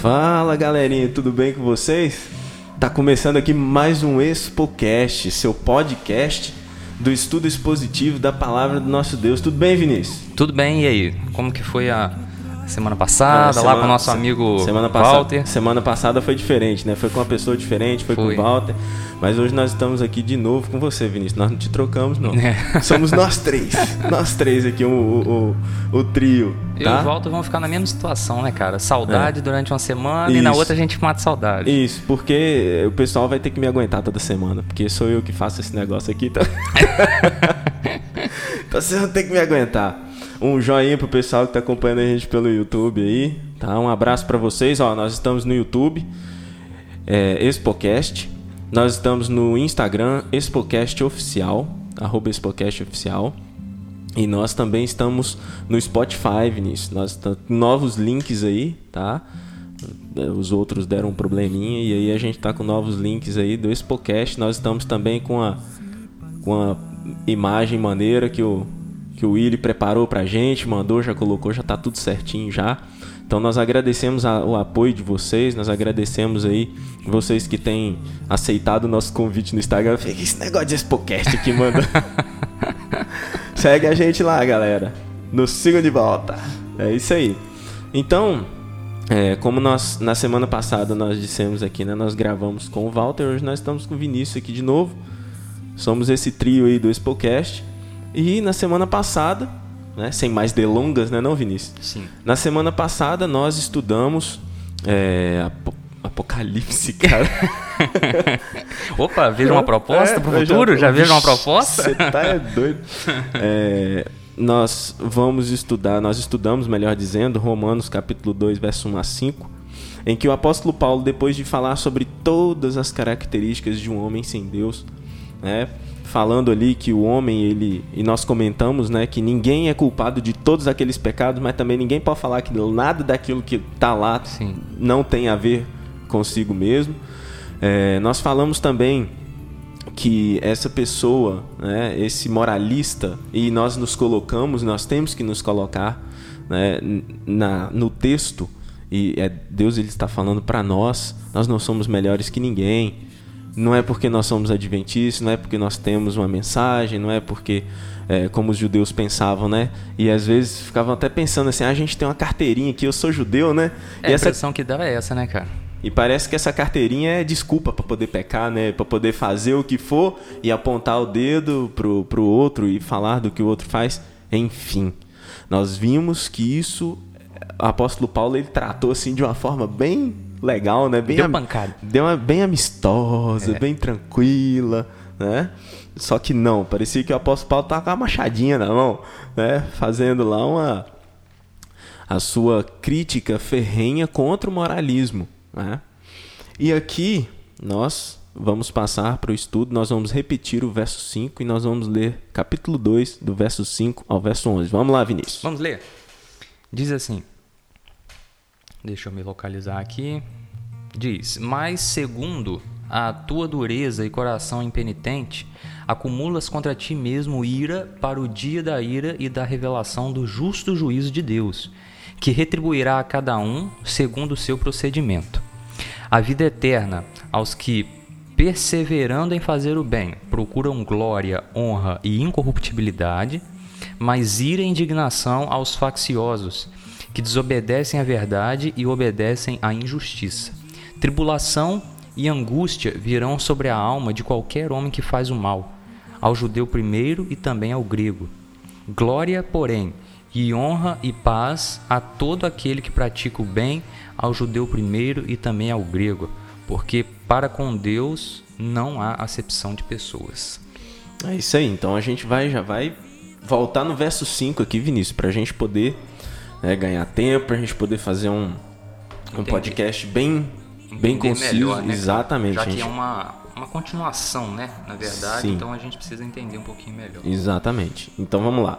Fala galerinha, tudo bem com vocês? Tá começando aqui mais um ExpoCast, seu podcast do estudo expositivo da palavra do nosso Deus. Tudo bem, Vinícius? Tudo bem, e aí? Como que foi a semana passada, É, semana- lá com o nosso amigo semana Walter? Semana passada foi diferente, né? Foi com uma pessoa diferente, foi, Foi. com o Walter. Mas hoje nós estamos aqui de novo com você, Vinícius. Nós não te trocamos, não. É. Somos nós três. nós três aqui, o, o, o, o trio. Eu Tá? e o Walter vamos ficar na mesma situação, né, cara? Saudade durante uma semana e na Isso. outra a gente mata saudade. Isso, porque o pessoal vai ter que me aguentar toda semana, porque sou eu que faço esse negócio aqui, tá? então vocês vão ter que me aguentar. Um joinha pro pessoal que tá acompanhando a gente pelo YouTube aí, tá? Um abraço pra vocês, ó, nós estamos no YouTube, é, Expocast, nós estamos no Instagram, Expocast Oficial, arroba Expocast Oficial, e nós também estamos no Spotify, Vinícius. Nós estamos novos links aí, tá? Os outros deram um probleminha e aí a gente tá com novos links aí do Expocast. Nós estamos também com a com a imagem maneira que o que o Willy preparou pra gente, mandou, já colocou, já tá tudo certinho já. Então nós agradecemos a- o apoio de vocês, nós agradecemos aí vocês que têm aceitado o nosso convite no Instagram. "Que Esse negócio de Expocast aqui, manda. Segue a gente lá, galera. Nos sigam de volta. É isso aí. Então, é, como nós na semana passada nós dissemos aqui, né? Nós gravamos com o Walter, hoje nós estamos com o Vinícius aqui de novo. Somos esse trio aí do Expocast. E na semana passada, né, sem mais delongas, né, não, Vinícius? Sim. Na semana passada nós estudamos é, Apo- Apocalipse, cara. Opa, veja uma proposta É, pro futuro? Já, veja uma proposta? Você tá é doido. É, nós vamos estudar, nós estudamos, melhor dizendo, Romanos capítulo 2, verso 1 a 5, em que o apóstolo Paulo, depois de falar sobre todas as características de um homem sem Deus, né, falando ali que o homem, ele, e nós comentamos, né, que ninguém é culpado de todos aqueles pecados, mas também ninguém pode falar que nada daquilo que tá lá Sim. não tem a ver consigo mesmo. É, nós falamos também que essa pessoa, né, esse moralista, e nós nos colocamos, nós temos que nos colocar né, na, no texto, e é, Deus ele está falando para nós, nós não somos melhores que ninguém. Não é porque nós somos adventistas, não é porque nós temos uma mensagem, não é porque, é, como os judeus pensavam, né? E às vezes ficavam até pensando assim: ah, a gente tem uma carteirinha aqui, eu sou judeu, né? É, e a essa impressão que dá é essa, né, cara? e parece que essa carteirinha é desculpa para poder pecar, né? Para poder fazer o que for e apontar o dedo pro, pro outro e falar do que o outro faz. Enfim, nós vimos que isso o apóstolo Paulo ele tratou assim de uma forma bem legal, né? Bem Deu pancada. Deu uma bem amistosa, É. bem tranquila, né? Só que não, parecia que o apóstolo Paulo tava com uma machadinha na mão, né? Fazendo lá uma a sua crítica ferrenha contra o moralismo. Né? E aqui nós vamos passar para o estudo, nós vamos repetir o verso 5 e nós vamos ler capítulo 2, do verso 5 ao verso 11. Vamos lá, Vinícius. Vamos ler? Diz assim. Deixa eu me localizar aqui. Diz: Mas segundo a tua dureza e coração impenitente, acumulas contra ti mesmo ira para o dia da ira e da revelação do justo juízo de Deus, que retribuirá a cada um segundo o seu procedimento. A vida eterna aos que, perseverando em fazer o bem, procuram glória, honra e incorruptibilidade, mas ira e indignação aos facciosos, que desobedecem à verdade e obedecem à injustiça. Tribulação e angústia virão sobre a alma de qualquer homem que faz o mal, ao judeu primeiro e também ao grego. Glória, porém, e honra e paz a todo aquele que pratica o bem, ao judeu primeiro e também ao grego, porque para com Deus não há acepção de pessoas. É isso aí, então a gente vai já vai voltar no verso 5 aqui, Vinícius, para a gente poder né, ganhar tempo, a gente poder fazer um, um Entendi. podcast bem, bem conciso. melhor, né? Exatamente, Já que gente. é uma, uma continuação, né? Na verdade, Sim. então a gente precisa entender um pouquinho melhor. Exatamente. Então vamos lá.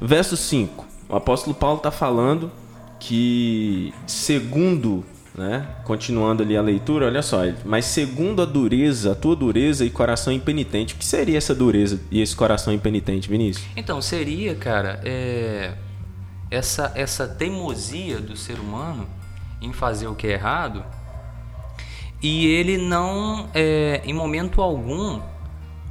Verso 5. O apóstolo Paulo está falando que, segundo né? Continuando ali a leitura, olha só. Mas segundo a dureza, a tua dureza e coração impenitente. O que seria essa dureza e esse coração impenitente, Vinícius? Então, seria, cara, é, essa, essa teimosia do ser humano em fazer o que é errado e ele não, é, em momento algum,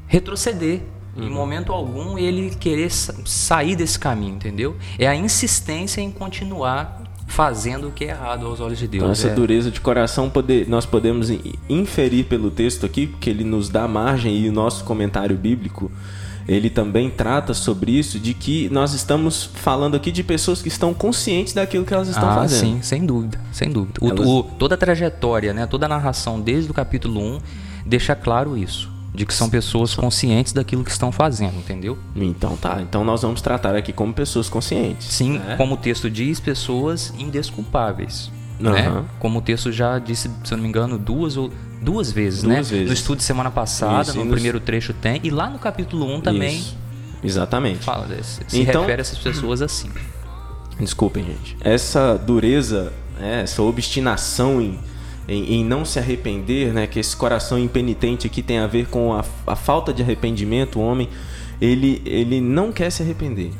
retroceder. Em momento algum ele querer sa- sair desse caminho, entendeu? É a insistência em continuar fazendo o que é errado aos olhos de Deus. Então, essa é. dureza de coração poder, nós podemos in- inferir pelo texto aqui, porque ele nos dá margem e o nosso comentário bíblico ele também trata sobre isso, de que nós estamos falando aqui de pessoas que estão conscientes daquilo que elas estão ah, fazendo. sim, sem dúvida, sem dúvida. O- Elas- o- toda a trajetória, né, toda a narração desde o capítulo 1 deixa claro isso, de que são pessoas conscientes daquilo que estão fazendo, entendeu? Então tá, então nós vamos tratar aqui como pessoas conscientes. Sim, né? como o texto diz, pessoas indesculpáveis. Aham. Né? Como o texto já disse, se eu não me engano, duas ou duas vezes, Duas né? vezes. No estudo de semana passada, Isso, no nos- primeiro trecho tem, e lá no capítulo 1 também Isso. Exatamente. fala desse, se Então- refere a essas pessoas assim. Desculpem, gente. Essa dureza, né, essa obstinação em, em, em não se arrepender, né, que esse coração impenitente aqui tem a ver com a, a falta de arrependimento, o homem, ele, ele não quer se arrepender.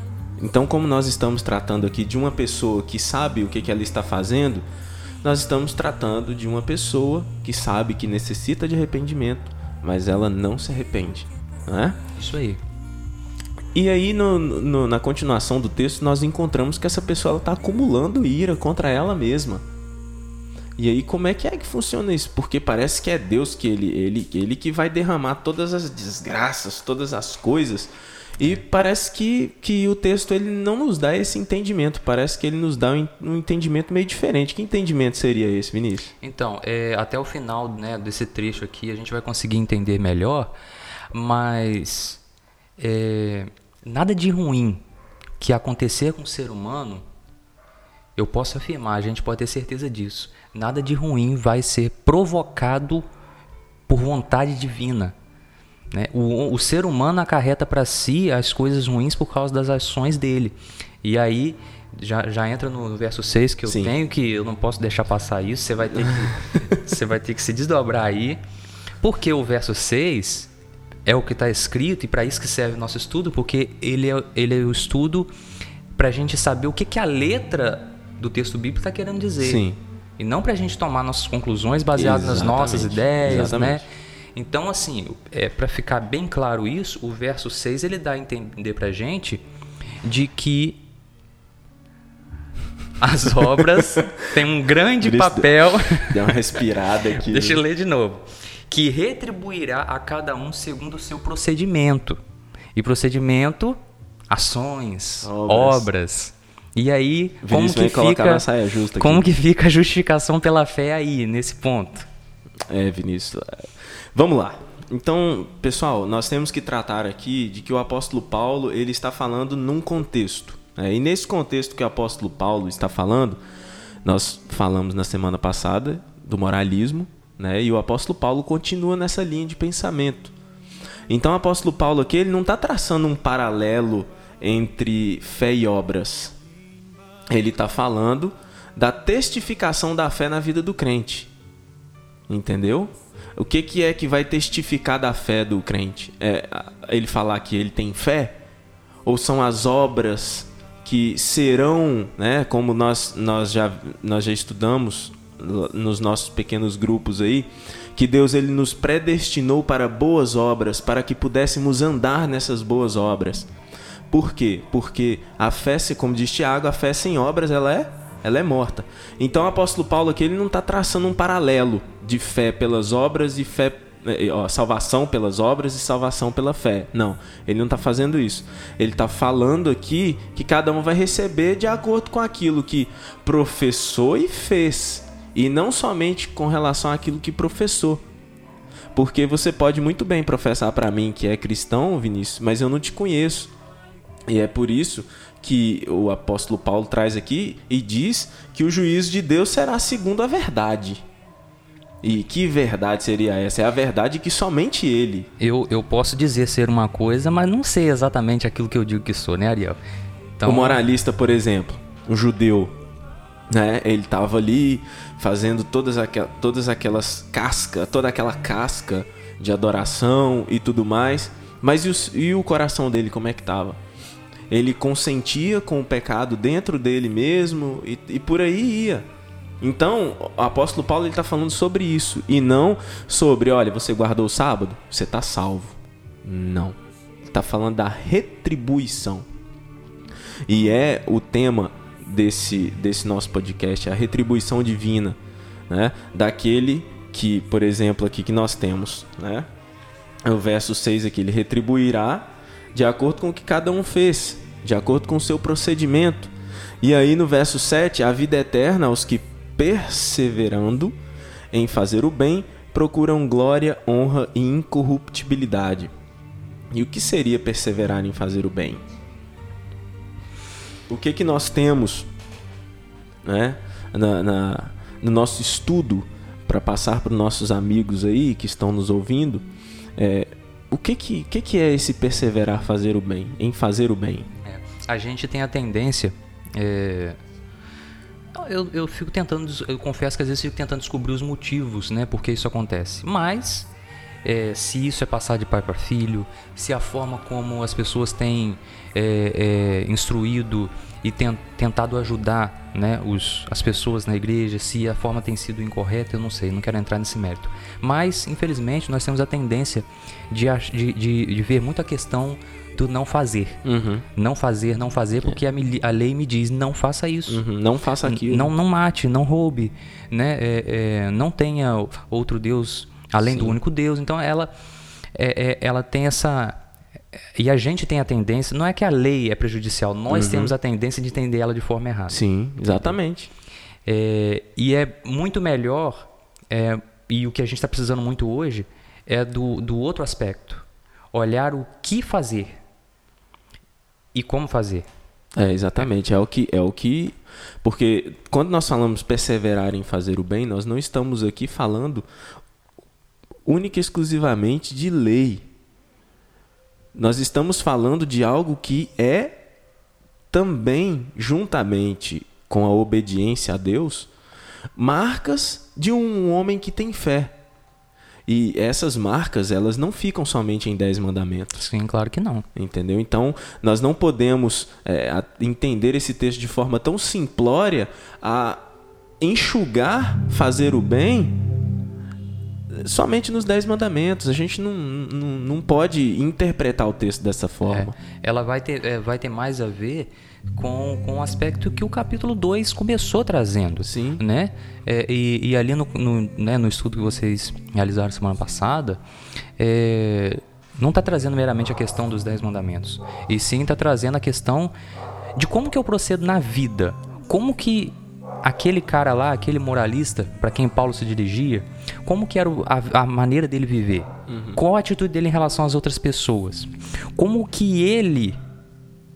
Então, como nós estamos tratando aqui de uma pessoa que sabe o que, que ela está fazendo, nós estamos tratando de uma pessoa que sabe que necessita de arrependimento, mas ela não se arrepende. Não é? Isso aí. E aí, no- no- na continuação do texto, nós encontramos que essa pessoa está acumulando ira contra ela mesma. E aí, como é que é que funciona isso? Porque parece que é Deus que ele, ele, ele que vai derramar todas as desgraças, todas as coisas. E parece que, que o texto ele não nos dá esse entendimento. Parece que ele nos dá um, entendimento meio diferente. Que entendimento seria esse, Vinícius? Então, é, até o final né, desse trecho aqui a gente vai conseguir entender melhor, mas é, nada de ruim que acontecer com o ser humano, eu posso afirmar, a gente pode ter certeza disso. Nada de ruim vai ser provocado por vontade divina. né? O, o ser humano acarreta para si as coisas ruins por causa das ações dele. E aí já, já entra no verso 6 que eu Sim. tenho, que eu não posso deixar passar isso, você vai ter que, você vai ter que se desdobrar aí. Porque o verso 6 é o que está escrito e para isso que serve o nosso estudo, porque ele é, ele é o estudo para a gente saber o que, que a letra do texto bíblico está querendo dizer. Sim. E não para a gente tomar nossas conclusões baseadas nas nossas ideias, exatamente. né? Então, assim, é, para ficar bem claro isso, o verso 6 ele dá a entender pra gente de que as obras têm um grande Por isso- papel. Deu uma respirada aqui. Deixa eu ler de novo. Que retribuirá a cada um segundo o seu procedimento. E procedimento, ações, Obras. obras. E aí, como que fica na saia justa aqui. como que fica a justificação pela fé aí nesse ponto? É, Vinícius. é. Vamos lá. Então, pessoal, nós temos que tratar aqui de que o apóstolo Paulo ele está falando num contexto. né? E nesse contexto que o apóstolo Paulo está falando, nós falamos na semana passada do moralismo, né? E o apóstolo Paulo continua nessa linha de pensamento. Então, o apóstolo Paulo aqui ele não está traçando um paralelo entre fé e obras. Ele está falando da testificação da fé na vida do crente. Entendeu? O que, que é que vai testificar da fé do crente? É ele falar que ele tem fé? Ou são as obras que serão, né, como nós, nós, já, nós já estudamos nos nossos pequenos grupos aí, que Deus ele nos predestinou para boas obras, para que pudéssemos andar nessas boas obras. Por quê? Porque a fé, como diz Tiago, a fé sem obras ela é, ela é morta. Então o apóstolo Paulo aqui ele não está traçando um paralelo de fé pelas obras e fé eh, ó, salvação pelas obras e salvação pela fé. Não, ele não está fazendo isso. Ele está falando aqui que cada um vai receber de acordo com aquilo que professou e fez, e não somente com relação àquilo que professou. Porque você pode muito bem professar para mim que é cristão, Vinícius, mas eu não te conheço. E é por isso que o apóstolo Paulo traz aqui e diz que o juízo de Deus será segundo a verdade. E que verdade seria essa? É a verdade que somente ele. Eu, eu posso dizer ser uma coisa, mas não sei exatamente aquilo que eu digo que sou, né, Ariel? Então, O moralista, por exemplo, o judeu, né? Ele estava ali fazendo todas, todas aquelas cascas, toda aquela casca de adoração e tudo mais. Mas e o, e o coração dele como é que estava? Ele consentia com o pecado dentro dele mesmo e, e por aí ia. Então, o apóstolo Paulo está falando sobre isso e não sobre, olha, você guardou o sábado, você está salvo. Não. Está falando da retribuição. E é o tema desse, desse nosso podcast, a retribuição divina, né? Daquele que, por exemplo, aqui que nós temos, né? O verso 6 aqui, ele retribuirá de acordo com o que cada um fez, de acordo com o seu procedimento. E aí no verso 7, a vida eterna aos que perseverando em fazer o bem, procuram glória, honra e incorruptibilidade. E o que seria perseverar em fazer o bem? O que que nós temos, né, na, na no nosso estudo para passar para os nossos amigos aí que estão nos ouvindo? É, o que que, que que é esse perseverar fazer o bem, em fazer o bem? A gente tem a tendência é, eu, eu fico tentando, eu confesso que às vezes fico tentando descobrir os motivos, né, por que isso acontece. Mas é, se isso é passar de pai para filho, se a forma como as pessoas têm é, é, instruído e ten, tentado ajudar né, os, as pessoas na igreja, se a forma tem sido incorreta, eu não sei, não quero entrar nesse mérito. Mas, infelizmente, nós temos a tendência de, de, de, de ver muita questão não fazer. Uhum. Não fazer, não fazer, porque a, a, lei me diz não faça isso. Uhum. Não faça aquilo. Não, não mate, não roube, né? É, é, não tenha outro Deus além Sim. do único Deus. Então ela, é, é, ela tem essa e a gente tem a tendência, não é que a lei é prejudicial, nós uhum. temos a tendência de entender ela de forma errada. Sim, exatamente. É, e é muito melhor, é, e o que a gente está precisando muito hoje, é do, do outro aspecto. Olhar o que fazer e como fazer. É, exatamente. É o que. É o que porque quando nós falamos perseverar em fazer o bem, nós não estamos aqui falando única e exclusivamente de lei. Nós estamos falando de algo que é também, juntamente com a obediência a Deus, marcas de um homem que tem fé. E essas marcas, elas não ficam somente em dez mandamentos. Sim, claro que não. Entendeu? Então, nós não podemos é, entender esse texto de forma tão simplória a enxugar fazer o bem somente nos dez mandamentos. A gente não, não, não pode interpretar o texto dessa forma. É, ela vai ter, é, vai ter mais a ver com, com o aspecto que o capítulo 2 começou trazendo. Sim. Né? É, e, e, ali no, no, né, no, estudo que vocês realizaram semana passada, é, não está trazendo meramente a questão dos dez mandamentos. E sim está trazendo a questão de como que eu procedo na vida. Como que aquele cara lá, aquele moralista para quem Paulo se dirigia, como que era a, a maneira dele viver? Uhum. Qual a atitude dele em relação às outras pessoas? Como que ele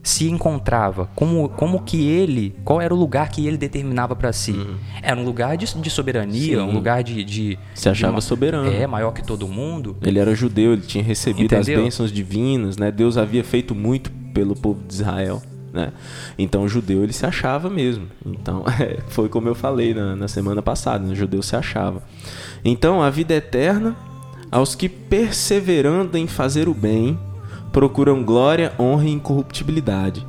se encontrava, como, como que ele, qual era o lugar que ele determinava para si. Uhum. Era um lugar de, de soberania, Sim. um lugar de, de se achava de uma, soberano. É, maior que todo mundo. Ele era judeu, ele tinha recebido Entendeu? as bênçãos divinas, né? Deus havia feito muito pelo povo de Israel. Né? Então o judeu ele se achava mesmo. Então é, foi como eu falei na, na semana passada, né? o judeu se achava. Então a vida eterna aos que perseverando em fazer o bem procuram glória, honra e incorruptibilidade.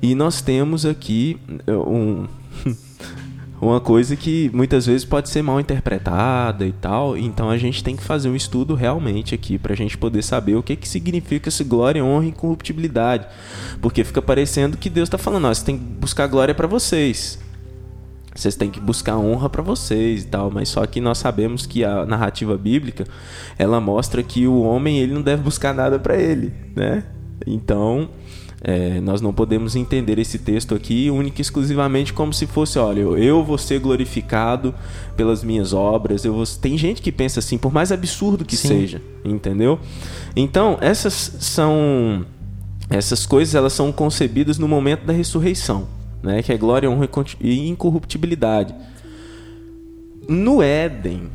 E nós temos aqui eh, um, uma coisa que muitas vezes pode ser mal interpretada e tal. Então a gente tem que fazer um estudo realmente aqui para a gente poder saber o que, que significa esse glória, honra e incorruptibilidade. Porque fica parecendo que Deus está falando, ó, você tem que buscar glória para vocês. Vocês têm que buscar honra para vocês e tal, mas só que nós sabemos que a narrativa bíblica ela mostra que o homem ele não deve buscar nada para ele, né? Então é, nós não podemos entender esse texto aqui única e exclusivamente como se fosse, olha, eu vou ser glorificado pelas minhas obras. Eu vou... Tem gente que pensa assim, por mais absurdo que Sim. seja, entendeu? Então essas são essas coisas elas são concebidas no momento da ressurreição né? que é glória, honra e incorruptibilidade. No Éden,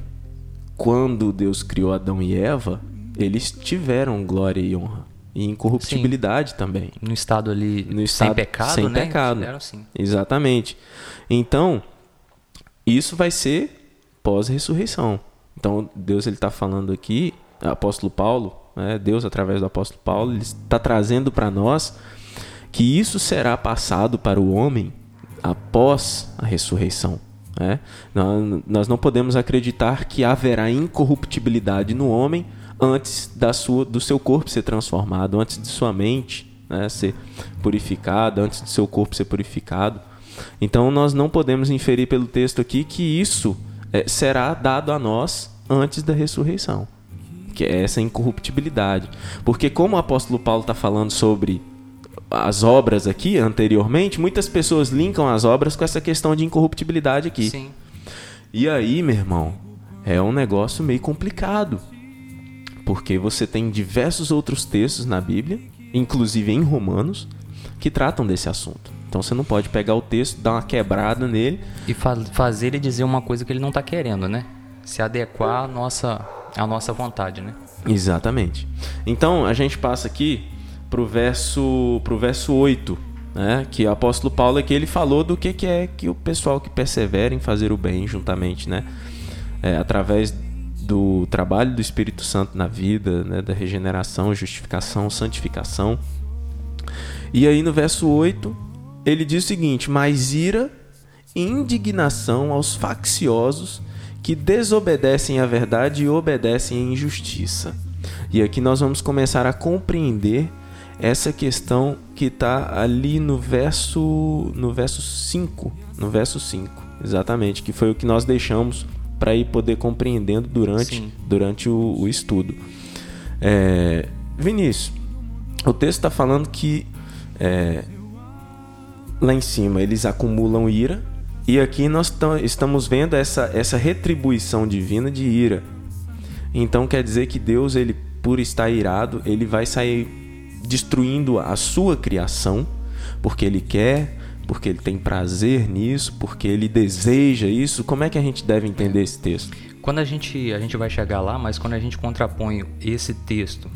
quando Deus criou Adão e Eva, eles tiveram glória e honra. E incorruptibilidade Sim. também. No estado ali no estado, sem pecado, sem né? pecado. Assim. Exatamente. Então, isso vai ser pós-ressurreição. Então, Deus ele está falando aqui, apóstolo Paulo, né, Deus através do apóstolo Paulo, ele está trazendo para nós que isso será passado para o homem após a ressurreição. Né? Nós não podemos acreditar que haverá incorruptibilidade no homem antes da sua, do seu corpo ser transformado, antes de sua mente né, ser purificada, antes de seu corpo ser purificado. Então nós não podemos inferir pelo texto aqui que isso é, será dado a nós antes da ressurreição, que é essa incorruptibilidade. Porque como o apóstolo Paulo está falando sobre as obras aqui anteriormente, muitas pessoas linkam as obras com essa questão de incorruptibilidade aqui. Sim. E aí, meu irmão, é um negócio meio complicado. Porque você tem diversos outros textos na Bíblia, inclusive em Romanos, que tratam desse assunto. Então você não pode pegar o texto, dar uma quebrada nele. E fa fazer ele dizer uma coisa que ele não está querendo, né? Se adequar à nossa, à nossa vontade, né? Exatamente. Então a gente passa aqui pro verso, pro verso 8, né? Que o apóstolo Paulo aqui ele falou do que, que é que o pessoal que persevera em fazer o bem juntamente, né? É, através do trabalho do Espírito Santo na vida, né? da regeneração, justificação, santificação. E aí no verso 8, ele diz o seguinte: Mas ira indignação aos facciosos que desobedecem à verdade e obedecem à injustiça. E aqui nós vamos começar a compreender essa questão que está ali no verso no verso 5, no verso 5, exatamente, que foi o que nós deixamos para ir poder compreendendo durante, durante o, o estudo. É, Vinícius, o texto está falando que é, lá em cima eles acumulam ira e aqui nós estamos vendo essa, essa retribuição divina de ira. Então quer dizer que Deus, ele por estar irado, ele vai sair destruindo a sua criação, porque ele quer, porque ele tem prazer nisso, porque ele deseja isso. Como é que a gente deve entender esse texto? Quando a gente, a gente vai chegar lá, mas quando a gente contrapõe esse texto,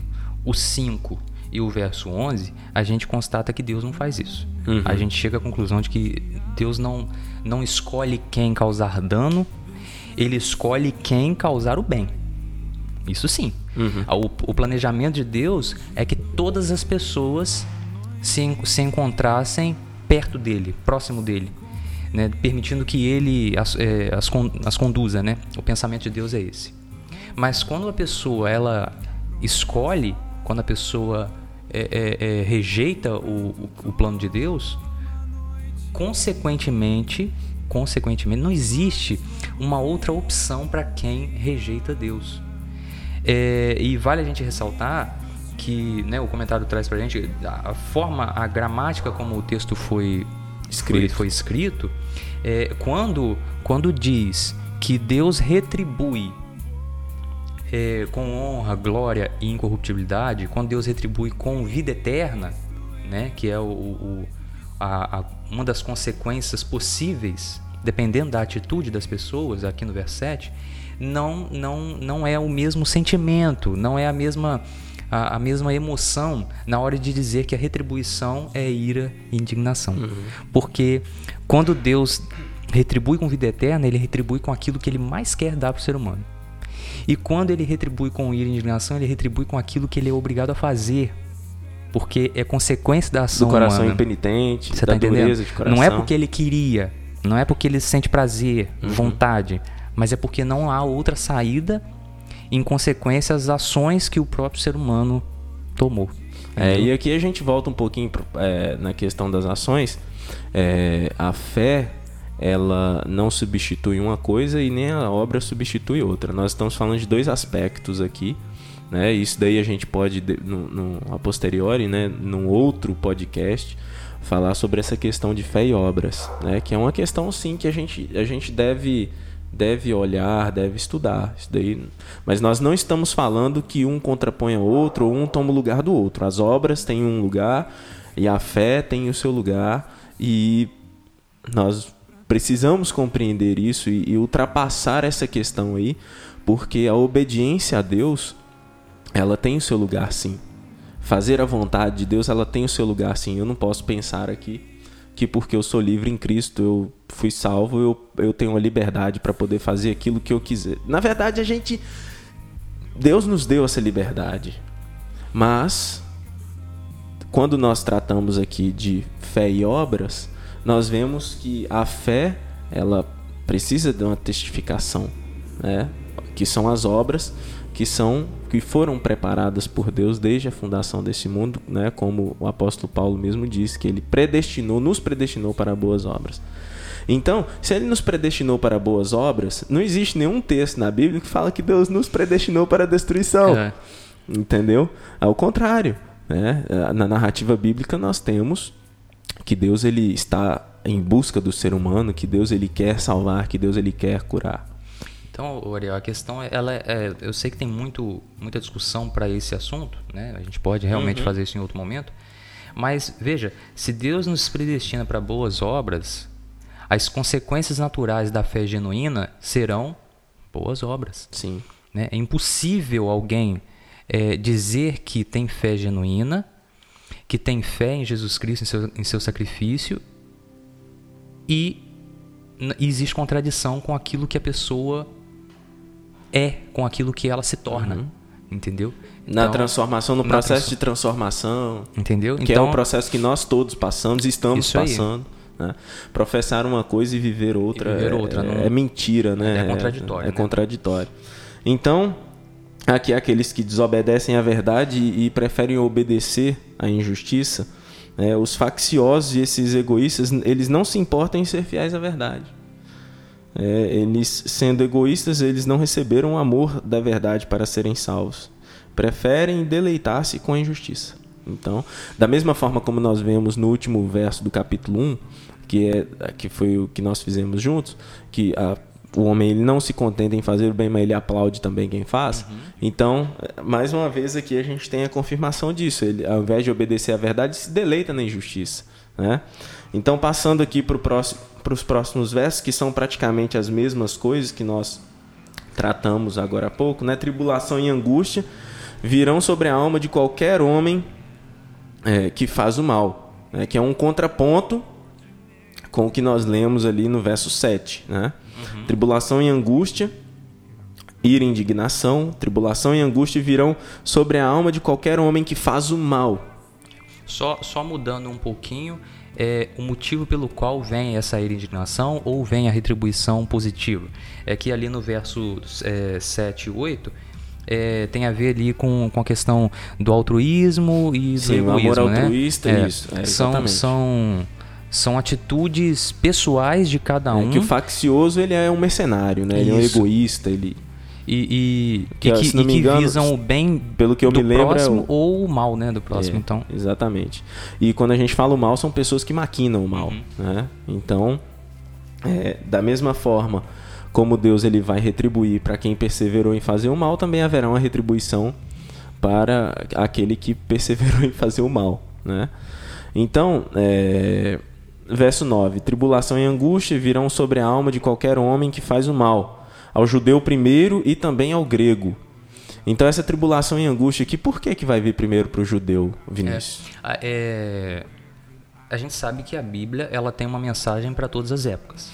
o 5 e o verso 11, a gente constata que Deus não faz isso. Uhum. A gente chega à conclusão de que Deus não, não escolhe quem causar dano, ele escolhe quem causar o bem. Isso sim. Uhum. O, o, planejamento de Deus é que todas as pessoas se, se encontrassem perto dele, próximo dele, né? permitindo que ele as, é, as, as conduza. Né? O pensamento de Deus é esse. Mas quando a pessoa ela escolhe, quando a pessoa é, é, é rejeita o, o, o plano de Deus, consequentemente, consequentemente, não existe uma outra opção para quem rejeita Deus. É, e vale a gente ressaltar que né, o comentário traz para a gente a forma, a gramática como o texto foi escrito, foi, foi escrito é, quando, quando diz que Deus retribui é, com honra, glória e incorruptibilidade, quando Deus retribui com vida eterna, né, que é o, o a, a, uma das consequências possíveis, dependendo da atitude das pessoas, aqui no verso 7, não, não, não é o mesmo sentimento, não é a mesma, a, a mesma emoção na hora de dizer que a retribuição é ira e indignação. Uhum. Porque quando Deus retribui com vida eterna, ele retribui com aquilo que ele mais quer dar para o ser humano. E quando ele retribui com ira e indignação, ele retribui com aquilo que ele é obrigado a fazer. Porque é consequência da ação Do coração humana. impenitente, Você da tá entendendo? dureza de coração. Não é porque ele queria, não é porque ele sente prazer, uhum. vontade, mas é porque não há outra saída em consequência às ações que o próprio ser humano tomou. É, e aqui a gente volta um pouquinho é, na questão das ações. É, a fé ela não substitui uma coisa e nem a obra substitui outra. Nós estamos falando de dois aspectos aqui. Né? Isso daí a gente pode, no, no, a posteriori, né, num outro podcast, falar sobre essa questão de fé e obras, né? que é uma questão sim que a gente, a gente deve deve olhar, deve estudar. Isso daí, mas nós não estamos falando que um contrapõe ao outro ou um toma o lugar do outro. As obras têm um lugar e a fé tem o seu lugar e nós precisamos compreender isso e, e ultrapassar essa questão aí, porque a obediência a Deus, ela tem o seu lugar sim. Fazer a vontade de Deus, ela tem o seu lugar sim. Eu não posso pensar aqui que porque eu sou livre em Cristo, eu fui salvo, eu, eu tenho a liberdade para poder fazer aquilo que eu quiser. Na verdade, a gente. Deus nos deu essa liberdade. Mas, quando nós tratamos aqui de fé e obras, nós vemos que a fé, ela precisa de uma testificação, né? que são as obras que são que foram preparadas por Deus desde a fundação desse mundo, né? Como o apóstolo Paulo mesmo disse que ele predestinou, nos predestinou para boas obras. Então, se ele nos predestinou para boas obras, não existe nenhum texto na Bíblia que fala que Deus nos predestinou para a destruição. É. Entendeu? Ao contrário, né? Na narrativa bíblica nós temos que Deus ele está em busca do ser humano, que Deus ele quer salvar, que Deus ele quer curar. Então, Ariel, a questão é, ela é, é, eu sei que tem muito, muita discussão para esse assunto, né? A gente pode realmente uhum. fazer isso em outro momento. Mas veja, se Deus nos predestina para boas obras, as consequências naturais da fé genuína serão boas obras. Sim. Né? É impossível alguém é, dizer que tem fé genuína, que tem fé em Jesus Cristo, em seu, em seu sacrifício, e existe contradição com aquilo que a pessoa é com aquilo que ela se torna. Uhum. Entendeu? Então, na transformação, no processo trans... de transformação. Entendeu? Que então, é um processo que nós todos passamos e estamos passando. Né? Professar uma coisa e viver outra, e viver outra é, não... é, mentira, né? É contraditório. É, é né? contraditório. Então, aqui aqueles que desobedecem à verdade e, e preferem obedecer à injustiça, né? os facciosos e esses egoístas, eles não se importam em ser fiéis à verdade. É, eles, sendo egoístas, eles não receberam o amor da verdade para serem salvos. Preferem deleitar-se com a injustiça. Então, da mesma forma como nós vemos no último verso do capítulo 1, que, é, que foi o que nós fizemos juntos, que a, o homem ele não se contenta em fazer o bem, mas ele aplaude também quem faz. Uhum. Então, mais uma vez aqui a gente tem a confirmação disso. Ele, ao invés de obedecer à verdade, se deleita na injustiça. Né? Então, passando aqui para próximo, os próximos versos, que são praticamente as mesmas coisas que nós tratamos agora há pouco, né? Tribulação e angústia virão sobre a alma de qualquer homem é, que faz o mal, né? que é um contraponto com o que nós lemos ali no verso 7. Né? Uhum. Tribulação e angústia, ira e indignação, tribulação e angústia virão sobre a alma de qualquer homem que faz o mal. Só, só mudando um pouquinho, é, o motivo pelo qual vem essa indignação ou vem a retribuição positiva. É que ali no verso é, 7 e 8 é, tem a ver ali com, com a questão do altruísmo e do Sim, egoísmo. O amor né? altruísta, é, isso. É, são, são, são atitudes pessoais de cada é, um. que o faccioso ele é um mercenário, né? Ele é um egoísta, ele e, e que, e que, e que engano, visam o bem pelo que eu do me lembro, próximo é o... ou o mal né, do próximo. É, então. Exatamente. E quando a gente fala o mal, são pessoas que maquinam o mal. Uhum. Né? Então, é, da mesma forma como Deus ele vai retribuir para quem perseverou em fazer o mal, também haverá uma retribuição para aquele que perseverou em fazer o mal. Né? Então, é, verso 9: Tribulação e angústia virão sobre a alma de qualquer homem que faz o mal ao judeu primeiro e também ao grego. Então essa tribulação e angústia aqui, por que, que vai vir primeiro para o judeu, Vinícius? É, é, a gente sabe que a Bíblia ela tem uma mensagem para todas as épocas.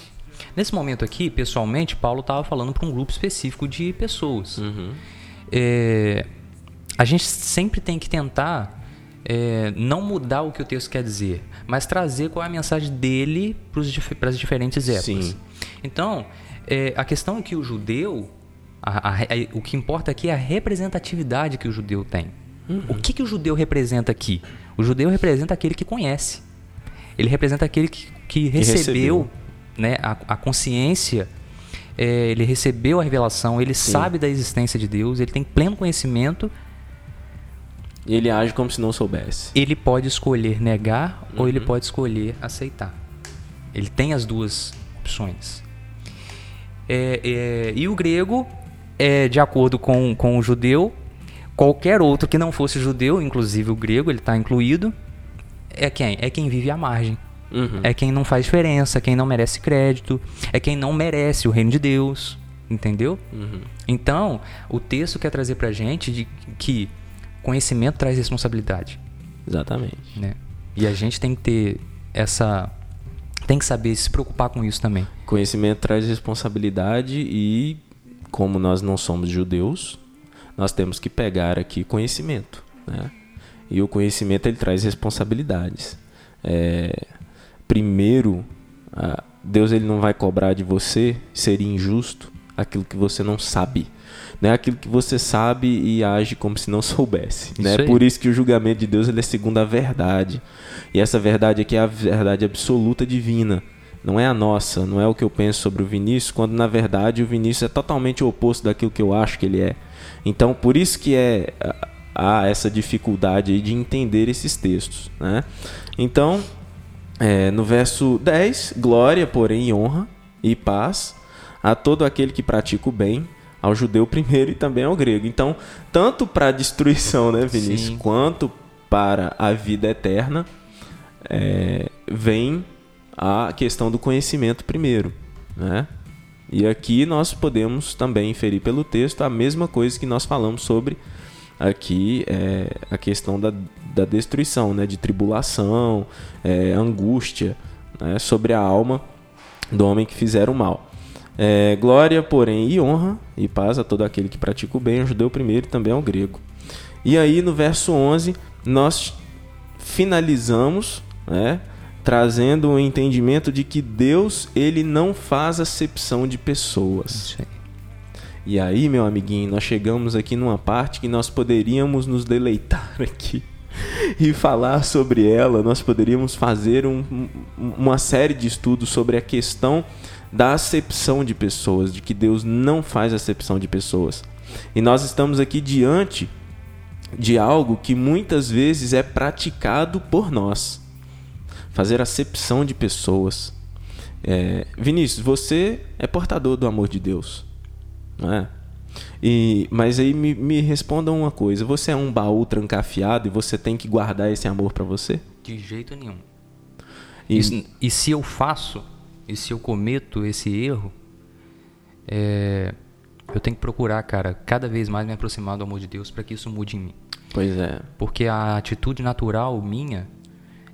Nesse momento aqui, pessoalmente, Paulo estava falando para um grupo específico de pessoas. Uhum. É, a gente sempre tem que tentar é, não mudar o que o texto quer dizer, mas trazer qual é a mensagem dele para as diferentes épocas. Sim. Então, é, a questão é que o judeu, a, a, a, o que importa aqui é a representatividade que o judeu tem. Uhum. O que, que o judeu representa aqui? O judeu representa aquele que conhece. Ele representa aquele que, que, recebeu, recebeu. Né, a, a consciência, é, ele recebeu a revelação, ele Sim. sabe da existência de Deus, ele tem pleno conhecimento. E ele age como se não soubesse. Ele pode escolher negar uhum. ou ele uhum. pode escolher aceitar. Ele tem as duas opções. É, é, e o grego, é, de acordo com, com o judeu, qualquer outro que não fosse judeu, inclusive o grego, ele está incluído, é quem? É quem vive à margem. Uhum. É quem não faz diferença, quem não merece crédito, é quem não merece o reino de Deus. Entendeu? Uhum. Então, o texto quer trazer pra gente de que conhecimento traz responsabilidade. Exatamente. Né? E a gente tem que ter essa tem que saber se preocupar com isso também. Conhecimento traz responsabilidade e, como nós não somos judeus, nós temos que pegar aqui conhecimento. Né? E o conhecimento ele traz responsabilidades. É, primeiro, Deus ele não vai cobrar de você, seria injusto, aquilo que você não sabe. Né? Aquilo que você sabe e age como se não soubesse. Isso né? Por isso que o julgamento de Deus ele é segundo a verdade. E essa verdade aqui é a verdade absoluta divina. Não é a nossa, não é o que eu penso sobre o Vinícius, quando na verdade o Vinícius é totalmente o oposto daquilo que eu acho que ele é. Então, por isso que é há essa dificuldade de entender esses textos. Né? Então, é, no verso 10, glória, porém, honra e paz a todo aquele que pratica o bem, ao judeu primeiro e também ao grego. Então, tanto para a destruição, né, Vinícius, Sim. quanto para a vida eterna, é, vem a questão do conhecimento primeiro, né? E aqui nós podemos também inferir pelo texto a mesma coisa que nós falamos sobre aqui é, a questão da, da destruição, né? de tribulação, é, angústia né? sobre a alma do homem que fizeram mal. É, glória, porém, e honra e paz a todo aquele que pratica o bem, o judeu primeiro e também ao grego. E aí no verso 11 nós finalizamos, né, trazendo o entendimento de que Deus ele não faz acepção de pessoas. Sim. E aí, meu amiguinho, nós chegamos aqui numa parte que nós poderíamos nos deleitar aqui e falar sobre ela. Nós poderíamos fazer um, uma série de estudos sobre a questão da acepção de pessoas, de que Deus não faz acepção de pessoas. E nós estamos aqui diante de algo que muitas vezes é praticado por nós fazer acepção de pessoas. É, Vinícius, você é portador do amor de Deus. Não é? E, mas aí me, me responda uma coisa: você é um baú trancafiado e você tem que guardar esse amor para você? De jeito nenhum. E, e, e, se eu faço, e se eu cometo esse erro, é, eu tenho que procurar, cara, cada vez mais me aproximar do amor de Deus para que isso mude em mim. Pois é. Porque a atitude natural minha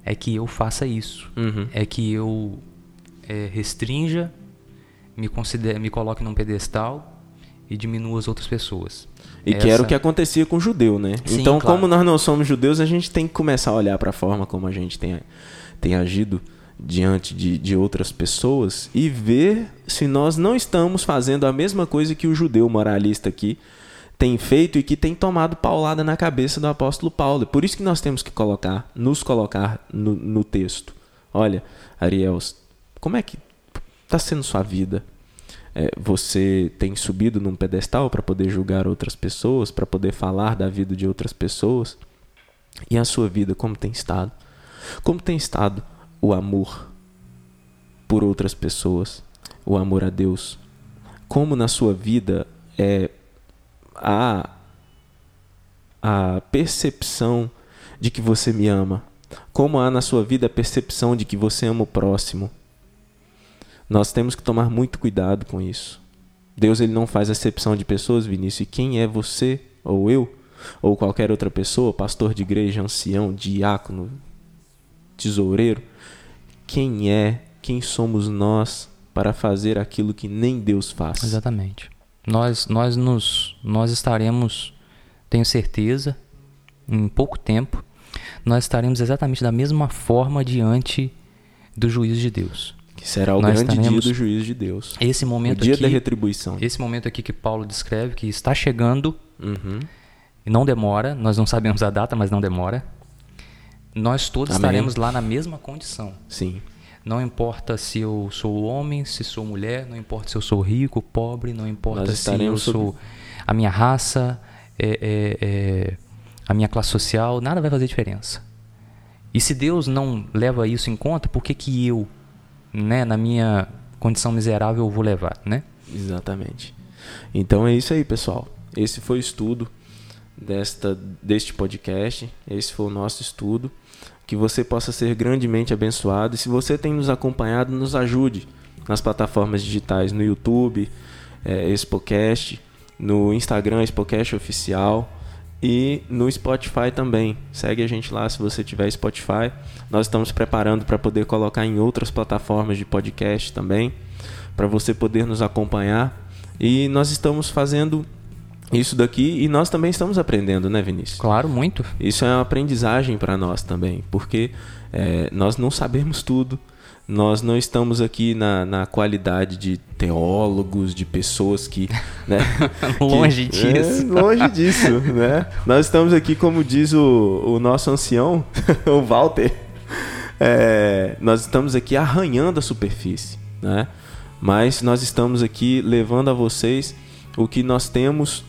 é que eu faça isso. Uhum. É que eu é, restrinja, me, considere, me coloque num pedestal e diminua as outras pessoas. E Essa... que era o que acontecia com o judeu, né? Sim, então, claro. como nós não somos judeus, a gente tem que começar a olhar para a forma como a gente tem, tem agido diante de, de outras pessoas e ver se nós não estamos fazendo a mesma coisa que o judeu moralista aqui tem feito e que tem tomado paulada na cabeça do apóstolo Paulo. Por isso que nós temos que colocar, nos colocar no, no texto. Olha, Ariel, como é que está sendo sua vida? é, você tem subido num pedestal para poder julgar outras pessoas, para poder falar da vida de outras pessoas. E a sua vida, como tem estado? Como tem estado o amor por outras pessoas, o amor a Deus? Como na sua vida é a, a percepção de que você me ama? Como há na sua vida a percepção de que você ama o próximo? Nós temos que tomar muito cuidado com isso. Deus ele não faz acepção de pessoas, Vinícius. E quem é você ou eu ou qualquer outra pessoa, pastor de igreja, ancião, diácono, tesoureiro, quem é, quem somos nós para fazer aquilo que nem Deus faz? Exatamente. Nós nós nos nós estaremos, tenho certeza, em pouco tempo, nós estaremos exatamente da mesma forma diante do juízo de Deus. Que será o Nós grande dia do juízo de Deus. Esse momento o dia aqui, da retribuição. Esse momento aqui que Paulo descreve, que está chegando, uhum. e não demora, nós não sabemos a data, mas não demora. Nós todos Amém. estaremos lá na mesma condição. Sim. Não importa se eu sou homem, se sou mulher, não importa se eu sou rico, pobre, não importa se eu sou a minha raça, é, é, é, a minha classe social, nada vai fazer diferença. E se Deus não leva isso em conta, por que, que eu né, na minha condição miserável eu vou levar, né? Exatamente. Então é isso aí, pessoal. Esse foi o estudo desta deste podcast. Esse foi o nosso estudo. Que você possa ser grandemente abençoado. E se você tem nos acompanhado, nos ajude nas plataformas digitais, no YouTube, é, Expocast, no Instagram Expocast Oficial. e no Spotify também. Segue a gente lá se você tiver Spotify. Nós estamos preparando para poder colocar em outras plataformas de podcast também, para você poder nos acompanhar. E nós estamos fazendo isso daqui e nós também estamos aprendendo, né, Vinícius? Claro, muito. Isso é uma aprendizagem para nós também, porque é, nós não sabemos tudo. Nós não estamos aqui na, na qualidade de teólogos, de pessoas que. Né, longe que, é, disso. É, longe disso, né? Nós estamos aqui, como diz o, o nosso ancião, o Walter, é, nós estamos aqui arranhando a superfície, né? Mas nós estamos aqui levando a vocês o que nós temos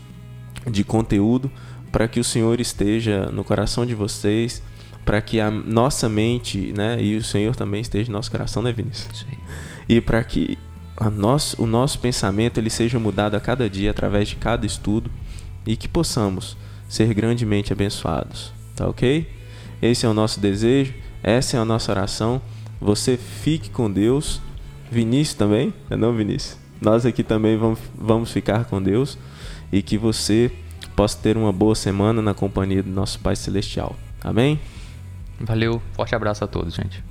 de conteúdo para que o Senhor esteja no coração de vocês, para que a nossa mente, né, e o Senhor também esteja no nosso coração, né, Vinícius? Sim. E para que a nosso, o nosso pensamento ele seja mudado a cada dia através de cada estudo e que possamos ser grandemente abençoados, tá ok? Esse é o nosso desejo, essa é a nossa oração. Você fique com Deus. Vinícius também, é não, Vinícius? Nós aqui também vamos, vamos ficar com Deus e que você possa ter uma boa semana na companhia do nosso Pai Celestial. Amém? Valeu, forte abraço a todos, gente.